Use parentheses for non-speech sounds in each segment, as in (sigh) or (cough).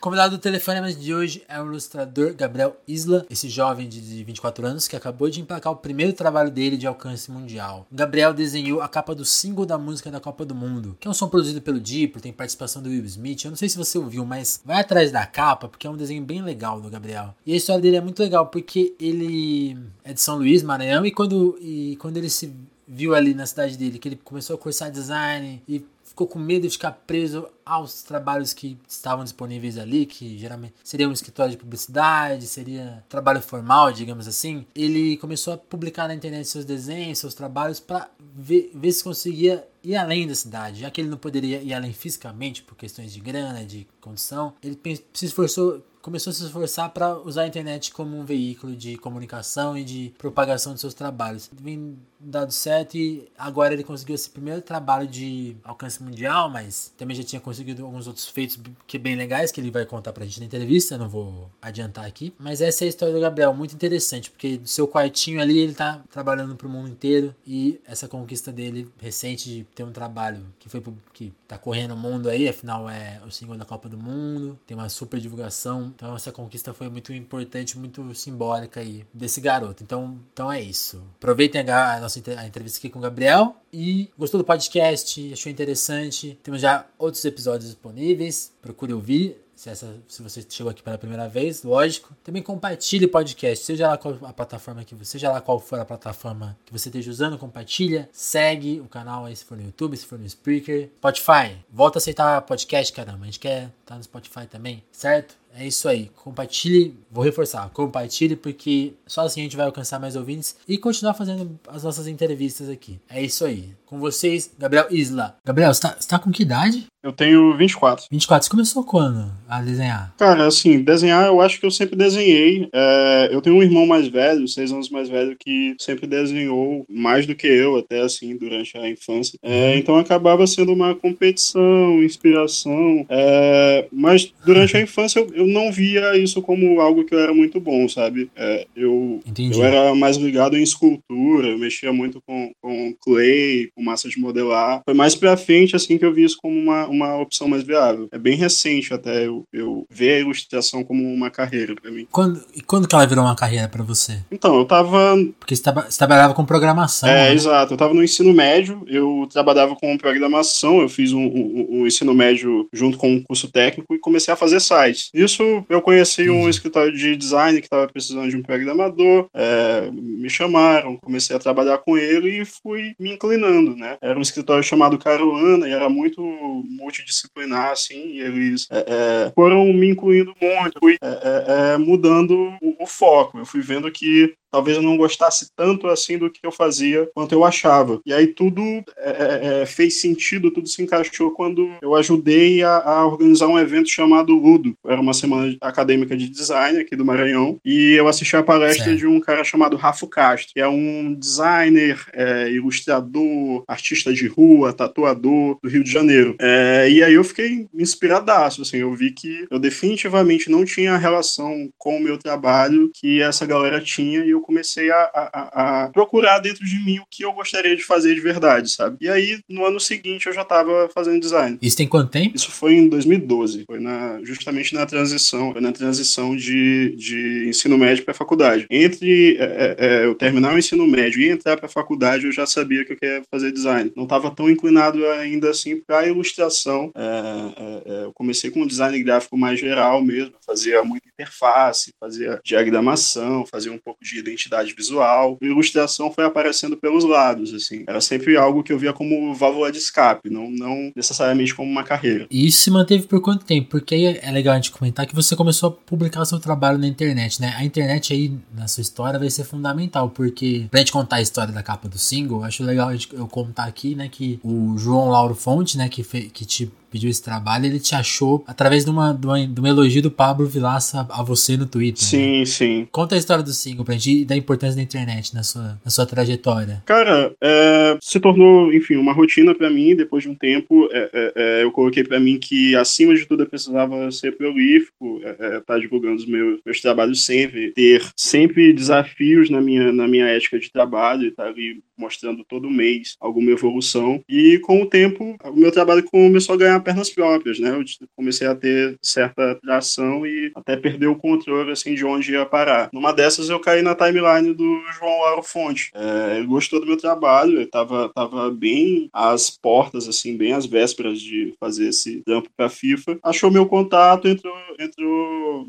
O convidado do Telefonema de hoje é o ilustrador Gabriel Isla, esse jovem de 24 anos que acabou de emplacar o primeiro trabalho dele de alcance mundial. Gabriel desenhou a capa do single da música da Copa do Mundo, que é um som produzido pelo Diplo, tem participação do Will Smith. Eu não sei se você ouviu, mas vai atrás da capa, porque é um desenho bem legal do Gabriel. E a história dele é muito legal, porque ele é de São Luís, Maranhão, e quando, e quando ele se viu ali na cidade dele, que ele começou a cursar design e ficou com medo de ficar preso aos trabalhos que estavam disponíveis ali, que geralmente seria um escritório de publicidade, seria trabalho formal, digamos assim. Ele começou a publicar na internet seus desenhos, seus trabalhos, para ver, ver se conseguia ir além da cidade, já que ele não poderia ir além fisicamente por questões de grana, de condição. Ele se esforçou começou a se esforçar para usar a internet como um veículo de comunicação e de propagação de seus trabalhos. Vem dado certo e agora ele conseguiu esse primeiro trabalho de alcance mundial, mas também já tinha conseguido alguns outros feitos que bem legais que ele vai contar pra gente na entrevista, não vou adiantar aqui. Mas essa é a história do Gabriel, muito interessante, porque do seu quartinho ali ele tá trabalhando pro mundo inteiro e essa conquista dele recente de ter um trabalho que foi que tá correndo o mundo aí, afinal é o single da Copa do Mundo, tem uma super divulgação então essa conquista foi muito importante, muito simbólica aí desse garoto. Então, então é isso. Aproveitem a, a nossa a entrevista aqui com o Gabriel e gostou do podcast, achou interessante. Temos já outros episódios disponíveis. Procure ouvir. Se, essa, se você chegou aqui pela primeira vez, lógico. Também compartilhe o podcast, seja lá qual a plataforma que você, seja lá qual for a plataforma que você esteja usando, compartilha, segue o canal aí se for no YouTube, se for no Spreaker, Spotify. Volta a aceitar podcast, caramba. A gente quer estar tá no Spotify também, certo? É isso aí. Compartilhe, vou reforçar, compartilhe porque só assim a gente vai alcançar mais ouvintes e continuar fazendo as nossas entrevistas aqui. É isso aí. Com vocês, Gabriel Isla. Gabriel, você tá, você tá com que idade? Eu tenho 24. 24. Você começou quando a desenhar? Cara, assim, desenhar eu acho que eu sempre desenhei. É, eu tenho um irmão mais velho, seis anos mais velho, que sempre desenhou mais do que eu, até assim, durante a infância. É, uhum. então acabava sendo uma competição, inspiração. É, mas durante a (laughs) infância eu, eu não via isso como algo que eu era muito bom, sabe? É, eu, eu era mais ligado em escultura, eu mexia muito com, com clay, com massa de modelar. Foi mais pra frente, assim, que eu vi isso como uma, uma opção mais viável. É bem recente até eu, eu ver a ilustração como uma carreira para mim. Quando, e quando que ela virou uma carreira para você? Então, eu tava... Porque você, você trabalhava com programação, É, né? exato. Eu tava no ensino médio, eu trabalhava com programação, eu fiz um, um, um ensino médio junto com um curso técnico e comecei a fazer sites. Isso eu conheci um escritório de design que estava precisando de um programador, é, me chamaram, comecei a trabalhar com ele e fui me inclinando, né? Era um escritório chamado Caruana e era muito multidisciplinar, assim, e eles é, é, foram me incluindo muito, fui é, é, é, mudando o, o foco. Eu fui vendo que talvez eu não gostasse tanto assim do que eu fazia quanto eu achava. E aí tudo é, é, fez sentido, tudo se encaixou quando eu ajudei a, a, organizar um evento chamado Ludo. Era uma semana acadêmica de design aqui do Maranhão. E eu assisti a palestra certo. de um cara chamado Rafa Castro, que é um designer, é, ilustrador, artista de rua, tatuador do Rio de Janeiro. É, e aí eu fiquei inspiradaço, assim, eu vi que eu definitivamente não tinha a relação com o meu trabalho que essa galera tinha e eu comecei a, a, a, procurar dentro de mim o que eu gostaria de fazer de verdade, sabe? E aí, no ano seguinte, eu já estava fazendo design. Isso tem quanto tempo? Isso foi em 2012, foi na, justamente na transição, na transição de, de ensino médio para faculdade. Entre é, é, é, eu terminar o ensino médio e entrar para faculdade, eu já sabia que eu queria fazer design. Não estava tão inclinado ainda assim para ilustração. É, é, é, eu comecei com um design gráfico mais geral mesmo, fazia muita interface, fazia diagramação, fazia um pouco de identidade visual. A ilustração foi aparecendo pelos lados, assim. Era sempre algo que eu via como válvula de escape, não, não necessariamente como uma carreira. E isso se manteve por quanto tempo? Porque aí é legal a gente comentar que você começou a publicar seu trabalho na internet, né? A internet aí, na sua história, vai ser fundamental, porque pra gente contar a história da capa do single, acho legal eu contar aqui, né, que o João Lauro Fonte, né, que, fe, que te pediu esse trabalho, ele te achou através de uma, de uma, de elogio do Pablo Vilaça a você no Twitter. Sim, né? sim. Conta a história do single pra gente e da importância da internet na sua, na sua trajetória. Cara, é, se tornou, enfim, uma rotina para mim. Depois de um tempo, é, é, é eu coloquei para mim que, acima de tudo, eu precisava ser prolífico, estar é, é, tá divulgando os meus, meus trabalhos sempre, ter sempre desafios na minha, na minha ética de trabalho e estar tá ali mostrando todo mês alguma evolução. E com o tempo, o meu trabalho começou a ganhar pernas próprias, né? Eu comecei a ter certa tração e até perder o controle, assim, de onde ia parar. Numa dessas, eu caí na timeline do João Lauro Fonte. É, ele gostou do meu trabalho, ele tava, tava bem às portas, assim, bem às vésperas de fazer esse trampo pra FIFA. Achou meu contato, entrou, entrou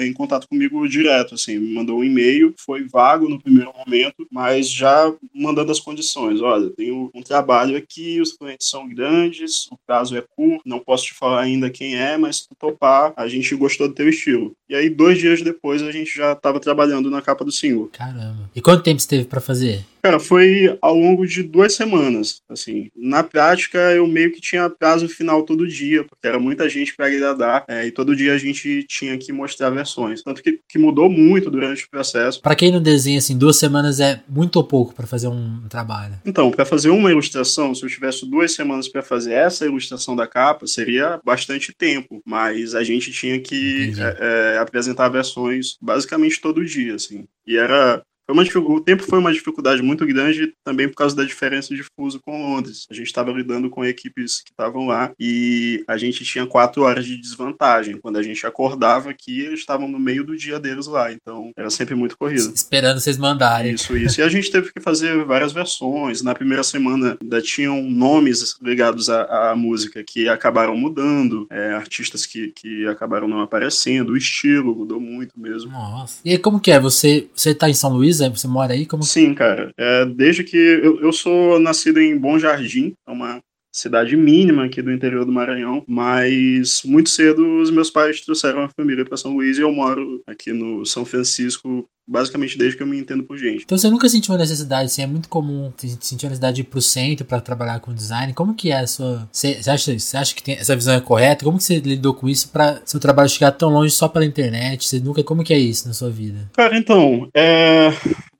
em contato comigo direto, assim, me mandou um e-mail, foi vago no primeiro momento, mas já mandando as condições. Olha, tenho um trabalho aqui, os clientes são grandes, o prazo é curto, não posso te falar ainda quem é, mas se tu topar, a gente gostou do teu estilo. E aí, dois dias depois, a gente já estava trabalhando na capa do single. Caramba. E quanto tempo você teve para fazer? Cara, foi ao longo de duas semanas, assim. Na prática, eu meio que tinha prazo final todo dia, porque era muita gente para agradar, é, e todo dia a gente tinha que mostrar versões. Tanto que, que mudou muito durante o processo. Para quem não desenha, assim, duas semanas é muito ou pouco para fazer um trabalho? Então, para fazer uma ilustração, se eu tivesse duas semanas para fazer essa ilustração da capa, seria bastante tempo, mas a gente tinha que é, é, apresentar versões basicamente todo dia, assim. E era foi uma, o tempo foi uma dificuldade muito grande também por causa da diferença de fuso com Londres. A gente estava lidando com equipes que estavam lá e a gente tinha quatro horas de desvantagem. Quando a gente acordava aqui, eles estavam no meio do dia deles lá. Então era sempre muito corrido. Esperando vocês mandarem. Isso, isso. E a gente teve que fazer várias versões. Na primeira semana ainda tinham nomes ligados à, à música que acabaram mudando, é, artistas que, que acabaram não aparecendo, o estilo mudou muito mesmo. Nossa. E aí, como que é? Você, você tá em São Luís? É, você mora aí? Como... Sim, cara. É, desde que eu, eu sou nascido em Bom Jardim, é uma cidade mínima aqui do interior do Maranhão, mas muito cedo os meus pais trouxeram a família para São Luís e eu moro aqui no São Francisco basicamente desde que eu me entendo por gente. Então você nunca sentiu uma necessidade, assim, é muito comum sentir a necessidade de ir pro centro para trabalhar com design. Como que é a sua... Você, acha, você acha que tem, essa visão é correta? Como que você lidou com isso para seu trabalho chegar tão longe só pela internet? Você nunca... Como que é isso na sua vida? Cara, então, é...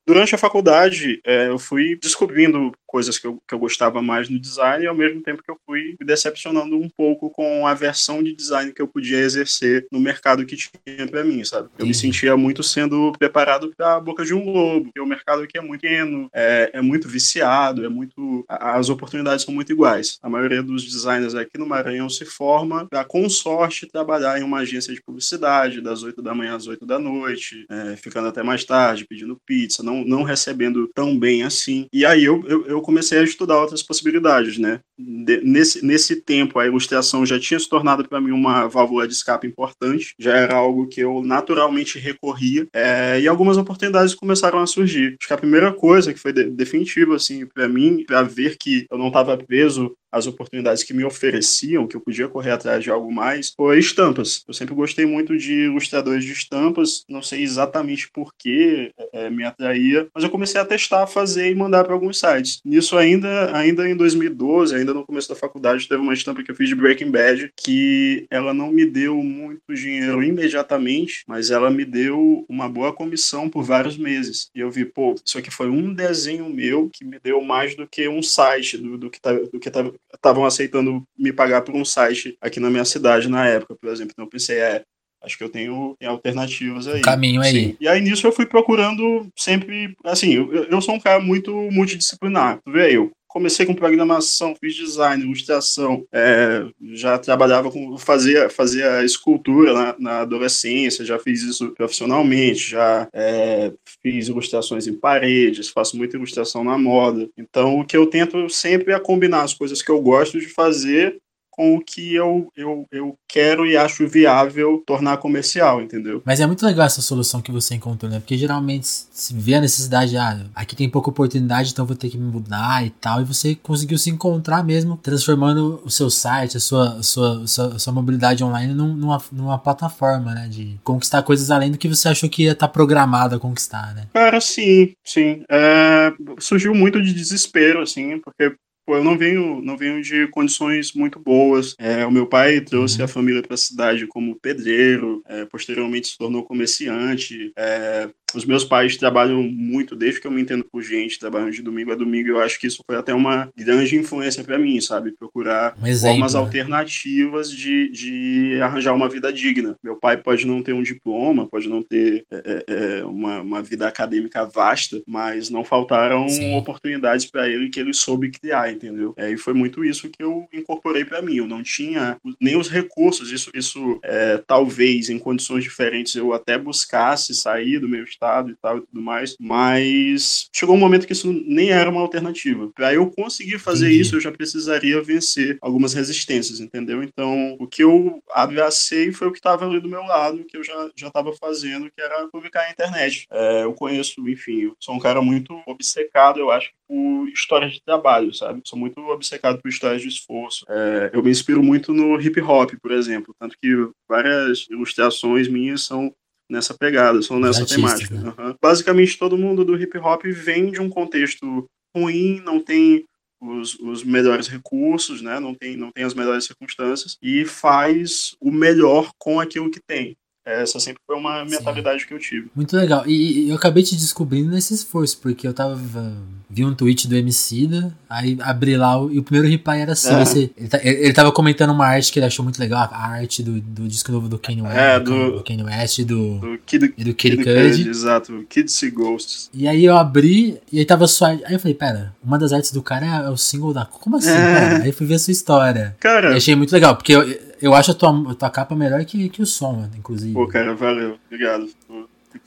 Durante a faculdade, é, eu fui descobrindo coisas que eu, que eu gostava mais no design e ao mesmo tempo que eu fui me decepcionando um pouco com a versão de design que eu podia exercer no mercado que tinha para mim, sabe? Eu me sentia muito sendo preparado para a boca de um lobo, porque o mercado aqui é muito pequeno, é, é muito viciado, é muito as oportunidades são muito iguais. A maioria dos designers aqui no Maranhão se forma para com sorte trabalhar em uma agência de publicidade das 8 da manhã às 8 da noite, é, ficando até mais tarde, pedindo pizza, não, não recebendo tão bem assim. E aí eu, eu, eu comecei a estudar outras possibilidades, né? De, nesse, nesse tempo, a ilustração já tinha se tornado para mim uma válvula de escape importante, já era algo que eu naturalmente recorria, é, e algumas oportunidades começaram a surgir. Acho que a primeira coisa que foi de, definitiva, assim, para mim, para ver que eu não estava preso as oportunidades que me ofereciam, que eu podia correr atrás de algo mais, foi estampas. Eu sempre gostei muito de ilustradores de estampas, não sei exatamente por que é, me atraía, mas eu comecei a testar, fazer e mandar para alguns sites. Nisso ainda, ainda em 2012, ainda no começo da faculdade, teve uma estampa que eu fiz de Breaking Bad, que ela não me deu muito dinheiro imediatamente, mas ela me deu uma boa comissão por vários meses. E eu vi, pô, isso aqui foi um desenho meu que me deu mais do que um site do, do que tá, do que tá, estavam aceitando me pagar por um site aqui na minha cidade na época, por exemplo. Então eu pensei, é, acho que eu tenho, tenho alternativas aí. Um caminho aí. Sim. E aí nisso eu fui procurando sempre, assim, eu, eu sou um cara muito multidisciplinar. Tu vê, eu comecei com programação, fiz design, ilustração, é, já trabalhava com fazia fazia escultura na, na, adolescência, já fiz isso profissionalmente, já é, fiz ilustrações em paredes, faço muita ilustração na moda. Então o que eu tento sempre é combinar as coisas que eu gosto de fazer com o que eu, eu, eu quero e acho viável tornar comercial, entendeu? Mas é muito legal essa solução que você encontrou, né? Porque geralmente se vê a necessidade, ah, aqui tem pouca oportunidade, então vou ter que me mudar e tal, e você conseguiu se encontrar mesmo, transformando o seu site, a sua, a sua, a sua, a sua mobilidade online numa, numa plataforma, né? De conquistar coisas além do que você achou que ia estar tá programado a conquistar, né? Cara, sim, sim. É, surgiu muito de desespero, assim, porque Pô, eu não venho, não venho de condições muito boas. É, o meu pai trouxe uhum. a família para a cidade como pedreiro, é, posteriormente se tornou comerciante. É, os meus pais trabalham muito, desde que eu me entendo por gente, trabalham de domingo a domingo. Eu acho que isso foi até uma grande influência para mim, sabe? Procurar um formas né? alternativas de, de arranjar uma vida digna. Meu pai pode não ter um diploma, pode não ter é, é, uma, uma vida acadêmica vasta, mas não faltaram Sim. oportunidades para ele que ele soube criar, entendeu? É, e foi muito isso que eu incorporei para mim. Eu não tinha nem os recursos. Isso, isso é, talvez em condições diferentes eu até buscasse sair do meu estado e tal e tudo mais, mas chegou um momento que isso nem era uma alternativa. Para eu conseguir fazer Entendi. isso, eu já precisaria vencer algumas resistências, entendeu? Então, o que eu abracei foi o que estava ali do meu lado, que eu já já estava fazendo, que era publicar na internet. É, eu conheço, enfim, eu sou um cara muito obcecado, eu acho, por histórias de trabalho, sabe? Sou muito obcecado por histórias de esforço. É, eu me inspiro muito no hip hop, por exemplo, tanto que várias ilustrações minhas são nessa pegada, são nessa artistas, temática. né? Uhum. Basicamente, todo mundo do hip hop vem de um contexto ruim, não tem os, os melhores recursos, né? não, tem, não tem as melhores circunstâncias, e faz o melhor com aquilo que tem. Essa sempre foi uma Sim. mentalidade que eu tive. Muito legal. E, e eu acabei te descobrindo nesse esforço, porque eu tava. Vi um tweet do Emicida, aí abri lá e o primeiro reply era assim. É. esse- ele, ta- ele, ele tava comentando uma arte que ele achou muito legal, a arte do, do disco novo do Kanye West, É, do, do- Kanye West e do, Do Kid, e do Kid Kid Cudi. Exato. Kids See Ghosts. E aí eu abri e aí tava só. Aí eu falei, pera, uma das artes do cara é, é o single da. Como assim, É. cara? Aí fui ver a sua história. E Cara, achei muito legal, porque eu, eu acho a tua, a tua capa melhor que, que o som, inclusive. pô, cara, valeu. Obrigado.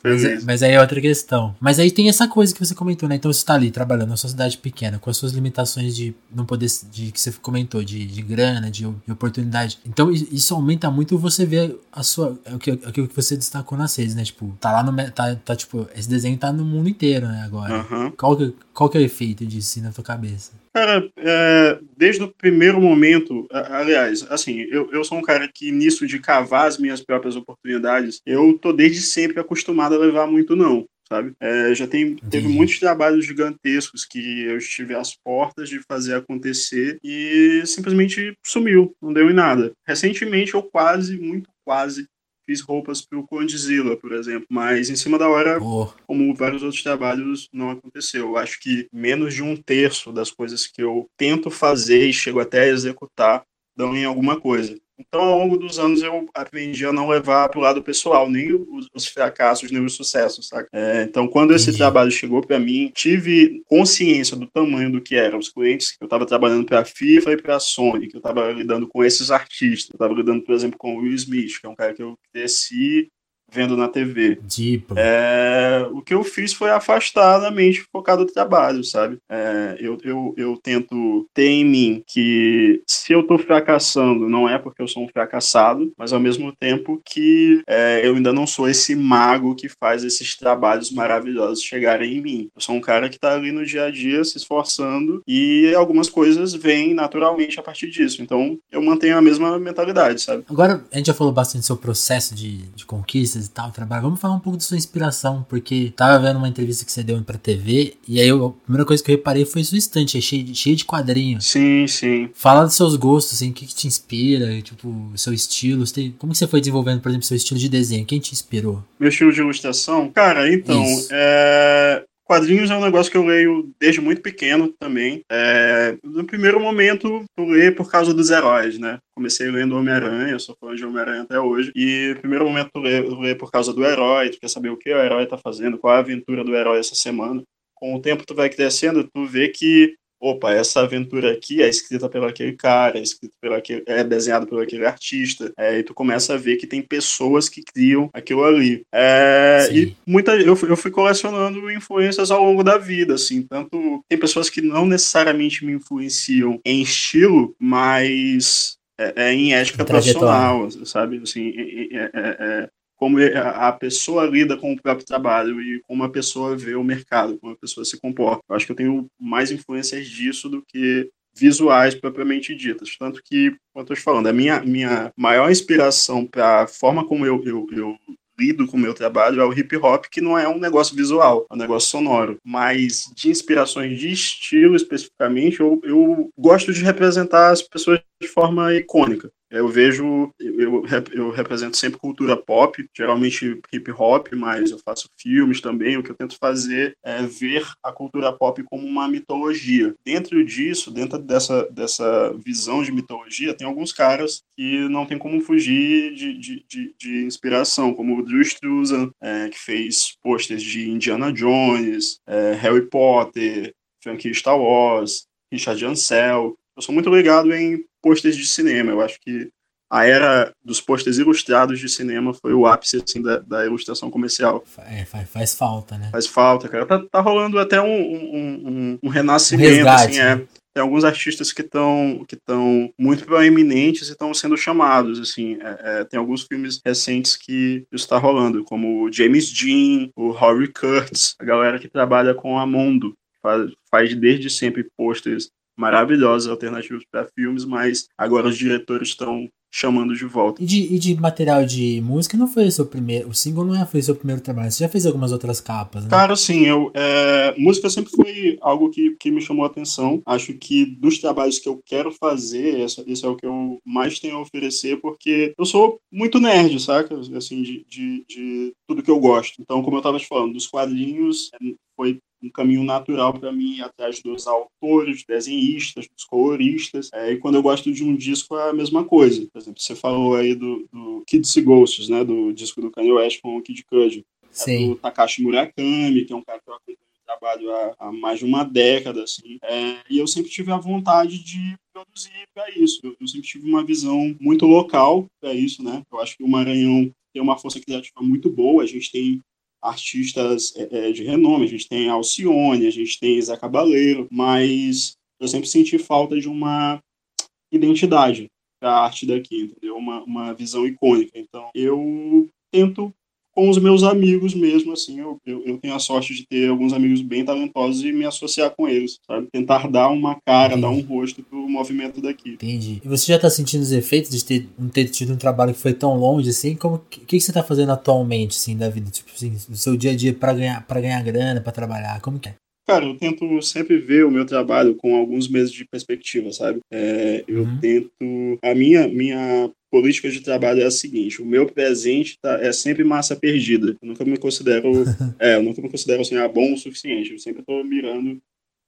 Mas, é- mas aí é outra questão. Mas aí tem essa coisa que você comentou, né? Então você tá ali trabalhando na sua cidade pequena, com as suas limitações de não poder. de que você comentou, de, de grana, de, de oportunidade. Então isso aumenta muito você ver a sua. é o que- Aquilo que você destacou nas redes, né? Tipo, tá lá no. Tá, tá, tipo, esse desenho tá no mundo inteiro, né? Agora. Aham. Qual, que, qual que é o efeito disso assim, na tua cabeça? Cara, é, desde o primeiro momento, aliás, assim, eu, eu sou um cara que nisso de cavar as minhas próprias oportunidades, eu tô desde sempre acostumado a levar muito não, sabe? É, já tem, teve muitos trabalhos gigantescos que eu estive às portas de fazer acontecer e simplesmente sumiu, não deu em nada. Recentemente eu quase, muito quase, fiz roupas pro Condzilla, por exemplo, mas em cima da hora Pô, como vários outros trabalhos, não aconteceu. Eu acho que menos de um terço das coisas que eu tento fazer e chego até a executar dão em alguma coisa. Então, ao longo dos anos, eu aprendi a não levar para o lado pessoal nem os, os fracassos, nem os sucessos, saca? É, então, quando esse Entendi. trabalho chegou para mim, tive consciência do tamanho do que eram os clientes. Eu estava trabalhando para a FIFA e para a Sony, que eu estava lidando com esses artistas. Eu estava lidando, por exemplo, com o Will Smith, que é um cara que eu cresci vendo na TV. tipo. É, o que eu fiz foi afastar da mente focada do trabalho, sabe? É, eu, eu, eu tento ter em mim que se eu tô fracassando, não é porque eu sou um fracassado, mas ao mesmo tempo que é, eu ainda não sou esse mago que faz esses trabalhos maravilhosos chegarem em mim. Eu sou um cara que tá ali no dia a dia se esforçando e algumas coisas vêm naturalmente a partir disso. Então eu mantenho a mesma mentalidade, sabe? Agora, a gente já falou bastante do seu processo de, de e tal, trabalho. Vamos falar um pouco da sua inspiração, porque tava vendo uma entrevista que você deu pra TV, e aí eu- a primeira coisa que eu reparei foi sua estante, é cheio, de- cheio de quadrinhos. Sim, sim. Fala dos seus gostos, assim, o que, que te inspira, tipo, seu estilo. você tem- como que você foi desenvolvendo, por exemplo, seu estilo de desenho? Quem te inspirou? Meu estilo de ilustração? Cara, então, é, quadrinhos é um negócio que eu leio desde muito pequeno também. É, no primeiro momento, eu leio por causa dos heróis, né? Comecei lendo Homem-Aranha, sou fã de Homem-Aranha até hoje. E no primeiro momento, eu leio por causa do herói, tu quer saber o que o herói tá fazendo, qual é a aventura do herói essa semana. Com o tempo, tu vai crescendo, tu vê que opa, essa aventura aqui é escrita pelo aquele cara, é escrita pelo aquele, é desenhada pelo aquele artista, é, e tu começa a ver que tem pessoas que criam aquilo ali. É, e muita, eu, fui- eu fui colecionando influências ao longo da vida, assim, tanto tem pessoas que não necessariamente me influenciam em estilo, mas é, é em ética profissional, sabe? Assim, é- é- é como a a pessoa lida com o próprio trabalho e como a pessoa vê o mercado, como a pessoa se comporta. Eu acho que eu tenho mais influências disso do que visuais propriamente ditas. Tanto que, como eu estou te falando, a minha, minha maior inspiração para a forma como eu, eu, eu lido com o meu trabalho é o hip hop, que não é um negócio visual, é um negócio sonoro. Mas de inspirações de estilo especificamente, eu, eu gosto de representar as pessoas de forma icônica. Eu vejo, eu, eu represento sempre cultura pop, geralmente hip hop, mas eu faço filmes também. O que eu tento fazer é ver a cultura pop como uma mitologia. Dentro disso, dentro dessa, dessa visão de mitologia, tem alguns caras que não tem como fugir de, de, de, de inspiração, como o Drew Struzan, é, que fez posters de Indiana Jones, é, Harry Potter, franquia Star Wars, Richard Ansel. Eu sou muito ligado em posters de cinema. Eu acho que a era dos posters ilustrados de cinema foi o ápice assim, da, da ilustração comercial. É, faz, faz, falta, né? Faz falta, cara. Tá, tá rolando até um, um, um, um renascimento, resgate, assim, é. Né? Tem alguns artistas que estão que estão muito proeminentes e estão sendo chamados, assim. É, é, tem alguns filmes recentes que isso está rolando, como o James Dean, o Rory Kurtz, a galera que trabalha com a Mondo, faz, faz desde sempre posters maravilhosos alternativos para filmes, mas agora os diretores estão chamando de volta. E de, e de material de música não foi o seu primeiro. O single não é, foi o seu primeiro trabalho. Você já fez algumas outras capas, né? Cara, sim, eu. É, música sempre foi algo que, que me chamou a atenção. Acho que dos trabalhos que eu quero fazer, esse, esse é o que eu mais tenho a oferecer, porque eu sou muito nerd, saca? Assim, de, de, de tudo que eu gosto. Então, como eu tava te falando, dos quadrinhos é, foi um caminho natural para mim ir atrás dos autores, dos desenhistas, dos coloristas. É, e quando eu gosto de um disco é a mesma coisa. Por exemplo, você falou aí do, do Kids e Ghosts, né, do disco do Kanye West com o Kid Cudi. É do Takashi Murakami, que é um cara que eu acompanho trabalho há, há, mais de uma década, assim. É, e eu sempre tive a vontade de produzir para isso. Eu, eu, sempre tive uma visão muito local para isso, né? Eu acho que o Maranhão tem uma força criativa muito boa. A gente tem artistas é, é, de renome. A gente tem Alcione, a gente tem Zé Cabaleiro, mas eu sempre senti falta de uma identidade da arte daqui, entendeu? Uma, uma visão icônica. Então, eu tento com os meus amigos mesmo, assim, eu, eu, eu, tenho a sorte de ter alguns amigos bem talentosos e me associar com eles, sabe? Tentar dar uma cara, Entendi. dar um rosto pro movimento daqui. Entendi. E você já tá sentindo os efeitos de ter, não ter tido um trabalho que foi tão longe, assim? Como, o que, que você tá fazendo atualmente, assim, da vida? Tipo assim, do seu dia a dia para ganhar, pra ganhar grana, para trabalhar, como que é? Cara, eu tento sempre ver o meu trabalho com alguns meses de perspectiva, sabe? É, eu uhum. tento. A minha, minha política de trabalho é a seguinte: o meu presente tá, é sempre massa perdida. Eu nunca me considero, (laughs) é, eu nunca me considero assim, ah, bom o suficiente. Eu sempre estou mirando.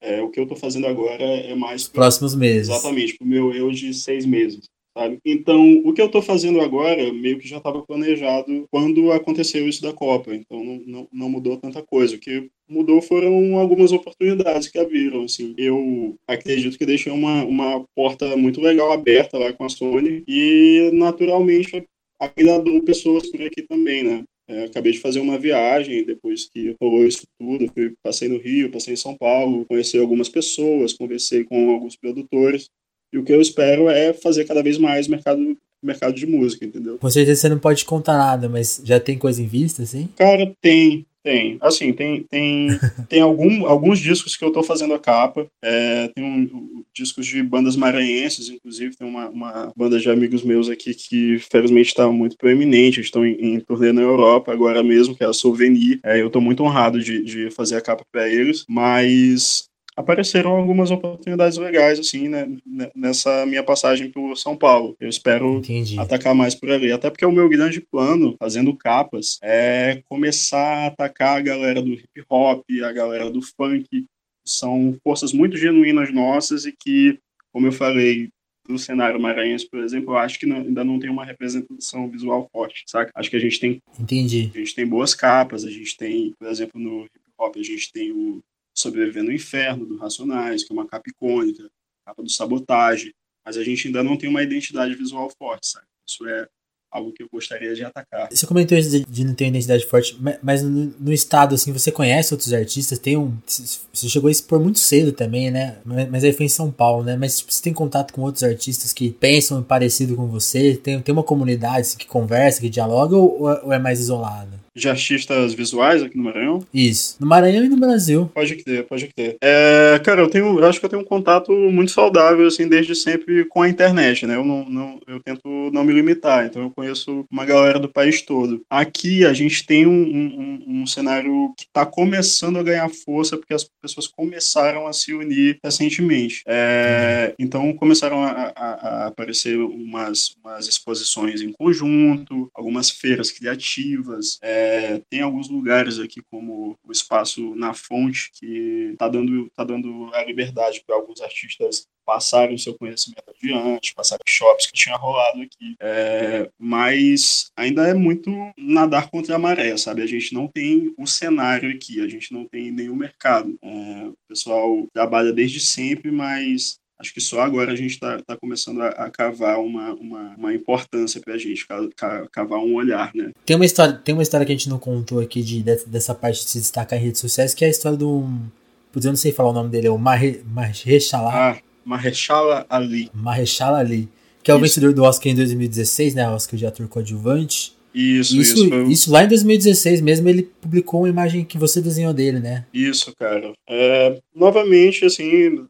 É, o que eu estou fazendo agora é mais. Os próximos meses. Exatamente, para o meu eu de seis meses. Sabe? Então, o que eu estou fazendo agora meio que já estava planejado quando aconteceu isso da Copa. Então, não, não, não, mudou tanta coisa. O que mudou foram algumas oportunidades que abriram. Assim. Eu acredito que deixei uma, uma porta muito legal aberta lá com a Sony e, naturalmente, agradou pessoas por aqui também, né? É, acabei de fazer uma viagem depois que rolou isso tudo. Fui, passei no Rio, passei em São Paulo, conheci algumas pessoas, conversei com alguns produtores. E o que eu espero é fazer cada vez mais mercado mercado de música, entendeu? Com certeza você não pode contar nada, mas já tem coisa em vista, assim? Cara, tem, tem. Assim, tem, tem, (laughs) tem algum, alguns discos que eu tô fazendo a capa. É, tem um, discos de bandas maranhenses, inclusive. Tem uma, uma banda de amigos meus aqui que, felizmente, está muito proeminente. Estão em, em turnê na Europa agora mesmo, que é a Souvenir. É, eu tô muito honrado de, de fazer a capa para eles. Mas apareceram algumas oportunidades legais, assim, né, nessa minha passagem por São Paulo. Eu espero Entendi. atacar mais por ali. Até porque o meu grande plano, fazendo capas, é começar a atacar a galera do hip hop, a galera do funk. São forças muito genuínas nossas e que, como eu falei, no cenário maranhense, por exemplo, eu acho que não, ainda não tem uma representação visual forte, saca? Acho que a gente tem. Entendi. A gente tem boas capas, a gente tem, por exemplo, no hip hop, a gente tem o Sobreviver no Inferno, do Racionais, que é uma capa icônica, capa do Sabotagem, mas a gente ainda não tem uma identidade visual forte, sabe? Isso é algo que eu gostaria de atacar. Você comentou isso de, não ter identidade forte, mas no, estado, assim, você conhece outros artistas? Tem um... Você chegou a expor muito cedo também, né? Mas, mas aí foi em São Paulo, né? Mas tipo, você tem contato com outros artistas que pensam parecido com você? Tem, tem uma comunidade assim, que conversa, que dialoga ou, ou é mais isolada? De artistas visuais aqui no Maranhão? Isso. No Maranhão e no Brasil. Pode crer, pode crer. É, cara, eu tenho, eu acho que eu tenho um contato muito saudável, assim, desde sempre com a internet, né? Eu não, não eu tento não me limitar, então eu conheço uma galera do país todo. Aqui a gente tem um, um, um cenário que está começando a ganhar força porque as pessoas começaram a se unir recentemente. É, então começaram a, a, a aparecer umas, umas, exposições em conjunto, algumas feiras criativas. É, tem alguns lugares aqui, como o espaço na fonte, que está dando, tá dando a liberdade para alguns artistas passarem o seu conhecimento adiante, passar shops que tinha rolado aqui. É, mas ainda é muito nadar contra a maré, sabe? A gente não tem o cenário aqui, a gente não tem nenhum mercado. É, o pessoal trabalha desde sempre, mas acho que só agora a gente está tá começando a, a, cavar uma, uma, uma importância para a gente, cavar um olhar, né? Tem uma história, tem uma história que a gente não contou aqui de, dessa parte de se destacar em redes sociais, que é a história do. Putz, eu não sei falar o nome dele, é o Mahershala. Ah, Mahershala Ali. Mahershala Ali. Que é o isso. vencedor do Oscar em 2016, né? Oscar de ator coadjuvante. Isso, isso. Isso, isso lá em 2016 mesmo, ele publicou uma imagem que você desenhou dele, né? Isso, cara. É, novamente, assim,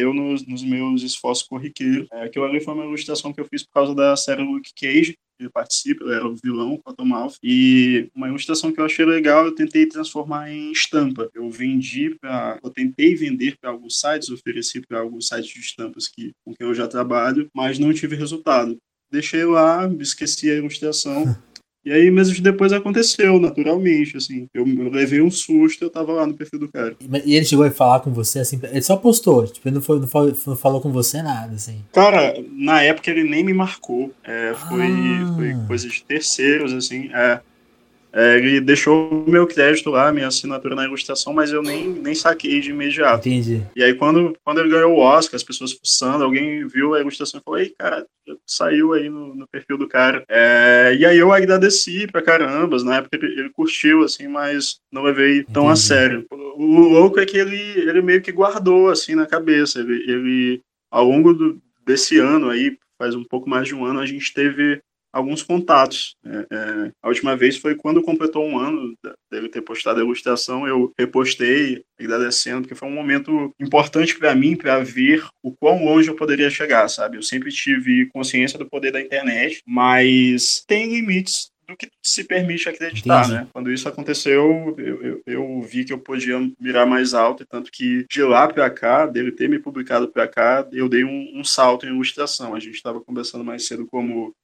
eu nos, nos, meus esforços corriqueiros, é, aquilo ali foi uma ilustração que eu fiz por causa da série Luke Cage, ele participa, ele era o vilão, Cottonmouth, e uma ilustração que eu achei legal, eu tentei transformar em estampa. Eu vendi para, eu tentei vender para alguns sites, ofereci para alguns sites de estampas que, com quem eu já trabalho, mas não tive resultado. Deixei lá, esqueci a ilustração. (laughs) E aí, meses depois aconteceu, naturalmente, assim. Eu, eu, levei um susto, eu tava lá no perfil do cara. E ele chegou a falar com você, assim, ele só postou, tipo, ele não, foi, não, falou, não falou com você nada, assim. Cara, na época ele nem me marcou. É, foi, ah. foi coisa de terceiros, assim. É. É, ele deixou o meu crédito lá, minha assinatura na ilustração, mas eu nem, nem saquei de imediato. Entendi. E aí, quando, quando ele ganhou o Oscar, as pessoas fuçando, alguém viu a ilustração e falou: Ei, cara, saiu aí no, no perfil do cara. É, e aí eu agradeci pra caramba. Na época ele, ele curtiu, assim, mas não levei tão Entendi. a sério. O, o, louco é que ele, ele meio que guardou, assim, na cabeça. Ele, ele ao longo do, desse ano aí, faz um pouco mais de um ano, a gente teve alguns contatos. É, é, a última vez foi quando completou um ano dele ter postado a ilustração, eu repostei agradecendo, porque foi um momento importante para mim, para ver o quão longe eu poderia chegar, sabe? Eu sempre tive consciência do poder da internet, mas tem limites do que se permite acreditar, Entendi. né? Quando isso aconteceu, eu, eu, eu, vi que eu podia mirar mais alto, e tanto que de lá para cá, dele ter me publicado para cá, eu dei um, um, salto em ilustração. A gente estava conversando mais cedo como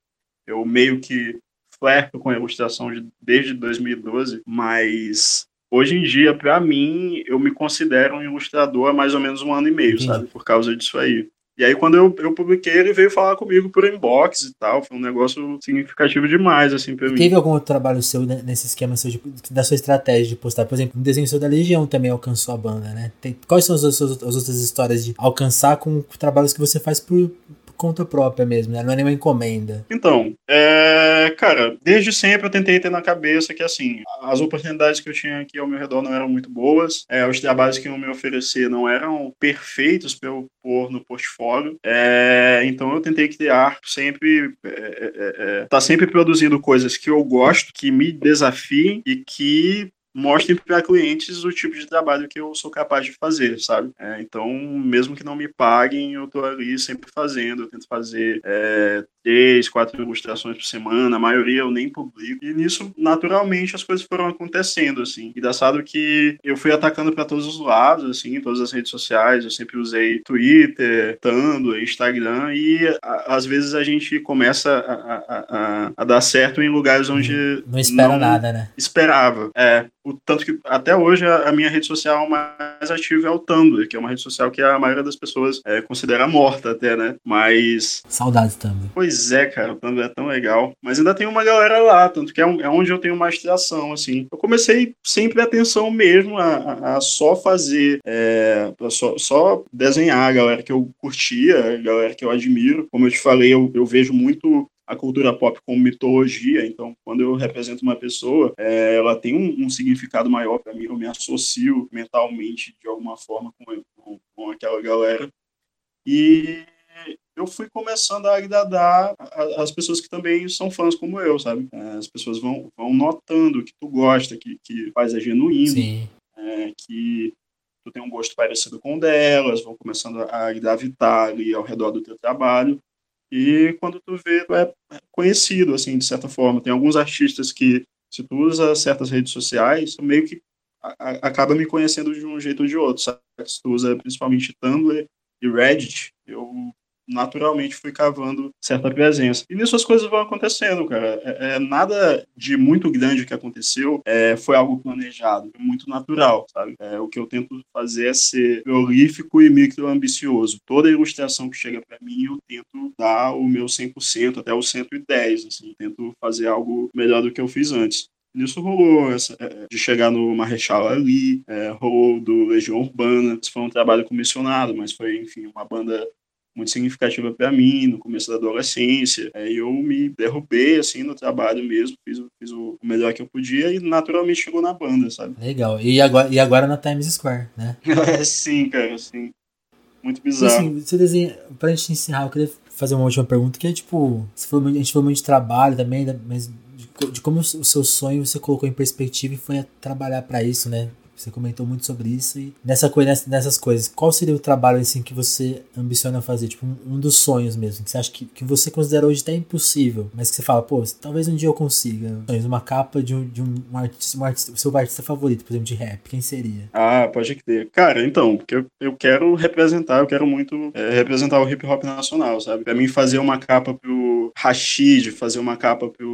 eu meio que flerto com a ilustração de, desde 2012, mas hoje em dia, para mim, eu me considero um ilustrador há mais ou menos um ano e meio, Entendi. sabe? Por causa disso aí. E aí, quando eu, eu publiquei, ele veio falar comigo por inbox e tal. Foi um negócio significativo demais, assim, pra mim. Teve algum outro trabalho seu nesse esquema seu de, da sua estratégia de postar? Por exemplo, um desenho seu da Legião também alcançou a banda, né? Tem, quais são as, as, as outras histórias de alcançar com trabalhos que você faz por, conta própria mesmo, né? Não é nenhuma encomenda. Então, é, cara, desde sempre eu tentei ter na cabeça que, assim, as oportunidades que eu tinha aqui ao meu redor não eram muito boas, é, os trabalhos que iam me oferecer não eram perfeitos para eu pôr no portfólio, é, então eu tentei criar sempre, é, é, é, tá sempre produzindo coisas que eu gosto, que me desafiem e que mostrem para clientes o tipo de trabalho que eu sou capaz de fazer, sabe? É, então, mesmo que não me paguem, eu tô ali sempre fazendo, eu tento fazer é, três, quatro ilustrações por semana, a maioria eu nem publico, e nisso, naturalmente, as coisas foram acontecendo, assim. Engraçado que eu fui atacando para todos os lados, assim, todas as redes sociais, eu sempre usei Twitter, Tumblr, Instagram, e a, às vezes a gente começa a, a, a, a, dar certo em lugares onde... Não espera não nada, né? Esperava, é. O tanto que até hoje a, minha rede social mais ativa é o Tumblr, que é uma rede social que a maioria das pessoas é, considera morta até, né? Mas... Saudades Tumblr. Pois é, cara, o Tumblr é tão legal. Mas ainda tem uma galera lá, tanto que é, é onde eu tenho mais tração, assim. Eu comecei sempre a atenção mesmo a, a, a só fazer, é, só, só desenhar a galera que eu curtia, a galera que eu admiro. Como eu te falei, eu, eu vejo muito a cultura pop como mitologia, então quando eu represento uma pessoa, é, ela tem um, um significado maior para mim, eu me associo mentalmente de alguma forma com, com, com aquela galera. E eu fui começando a agradar as pessoas que também são fãs como eu, sabe? É, as pessoas vão, vão notando que tu gosta, que, que faz é genuíno, é, que tu tem um gosto parecido com o delas, vão começando a gravitar ali ao redor do teu trabalho. E quando tu vê, tu é conhecido, assim, de certa forma. Tem alguns artistas que, se tu usa certas redes sociais, tu meio que acaba me conhecendo de um jeito ou de outro, sabe? Se tu usa principalmente Tumblr e Reddit, eu naturalmente fui cavando certa presença. E nisso as coisas vão acontecendo, cara. É, é nada de muito grande que aconteceu é, foi algo planejado, muito natural, sabe? É, o que eu tento fazer é ser prolífico e micro ambicioso. Toda ilustração que chega para mim, eu tento dar o meu 100%, até o 110, assim. Tento fazer algo melhor do que eu fiz antes. Nisso rolou essa, é, de chegar no Marechal ali, é, rolou do Legião Urbana. Isso foi um trabalho comissionado, mas foi, enfim, uma banda muito significativa para mim no começo da adolescência. Aí eu me derrubei assim no trabalho mesmo, fiz, fiz, o melhor que eu podia e naturalmente chegou na banda, sabe? Legal. E agora, e agora na Times Square, né? (laughs) é, sim, cara, sim. Muito bizarro. Assim, você desenha, pra gente encerrar, eu queria fazer uma última pergunta, que é tipo, for, a gente falou muito de trabalho também, mas de, de como o seu sonho você colocou em perspectiva e foi trabalhar para isso, né? Você comentou muito sobre isso e nessa, nessas coisas, qual seria o trabalho assim que você ambiciona fazer? Tipo, um, um dos sonhos mesmo, que você acha que, que você considera hoje até impossível, mas que você fala, pô, talvez um dia eu consiga. Uma capa de um, de um artista, um artista, seu artista favorito, por exemplo, de rap, quem seria? Ah, pode crer. Cara, então, porque eu, eu quero representar, eu quero muito é, representar o hip hop nacional, sabe? Pra mim fazer uma capa pro Rashid, fazer uma capa pro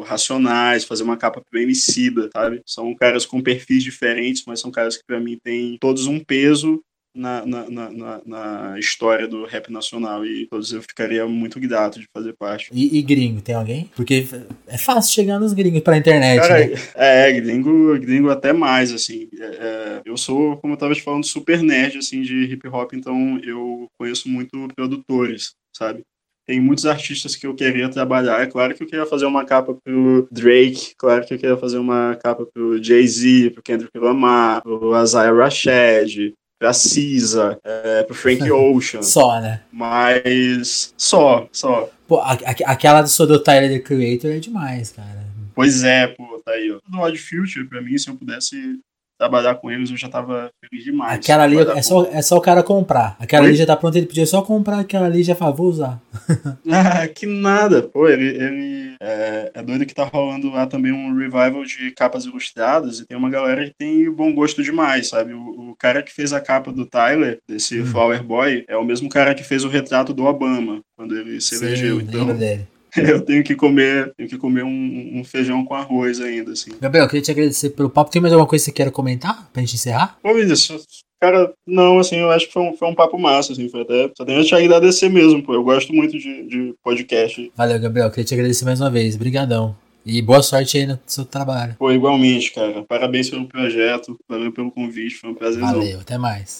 Racionais, fazer uma capa pro Emicida, sabe? São caras com perfis diferentes mas são caras que para mim têm todos um peso na, na, na, na, história do rap nacional e todos eu ficaria muito grato de fazer parte. E, e gringo, tem alguém? Porque é fácil chegar nos gringos pra internet, Cara, né? É, gringo, gringo até mais, assim. É, é, eu sou, como eu tava te falando, super nerd, assim, de hip hop, então eu conheço muito produtores, sabe? Tem muitos artistas que eu queria trabalhar. É claro que eu queria fazer uma capa pro Drake, claro que eu queria fazer uma capa pro Jay-Z, pro Kendrick Lamar, pro Isaiah Rashad, pra Cisa, é, pro Frank (laughs) Ocean. só, né? Mas só, só. Pô, a, a, aquela do, do Tyler, The Creator, é demais, cara. Pois é, pô, tá aí, ó. Do Odd Future, pra mim, se eu pudesse trabalhar com eles, eu já tava feliz demais. Aquela ali é só, é só o cara comprar. Aquela Oi? ali já tá pronta, ele podia só comprar aquela ali e já falar, vou usar. (laughs) ah, que nada. Pô, ele, ele é, é, doido que tá rolando lá também um revival de capas ilustradas e tem uma galera que tem bom gosto demais, sabe? O, o cara que fez a capa do Tyler, desse hum. Flower Boy, é o mesmo cara que fez o retrato do Obama, quando ele se Sim, elegeu. Então, dele. (laughs) eu tenho que comer, tenho que comer um, um, feijão com arroz ainda, assim. Gabriel, eu queria te agradecer pelo papo. Tem mais alguma coisa que você queira comentar pra gente encerrar? Ô, Vinícius, cara, não, assim, eu acho que foi um, foi um papo massa, assim, foi até, só tenho que te agradecer mesmo, pô, eu gosto muito de, de podcast. Valeu, Gabriel, queria te agradecer mais uma vez, brigadão. E boa sorte aí no seu trabalho. Pô, igualmente, cara. Parabéns pelo projeto, valeu pelo convite, foi um prazer. Valeu, até mais.